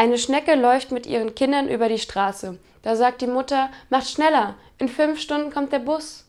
Eine Schnecke läuft mit ihren Kindern über die Straße. Da sagt die Mutter, macht schneller, in fünf Stunden kommt der Bus.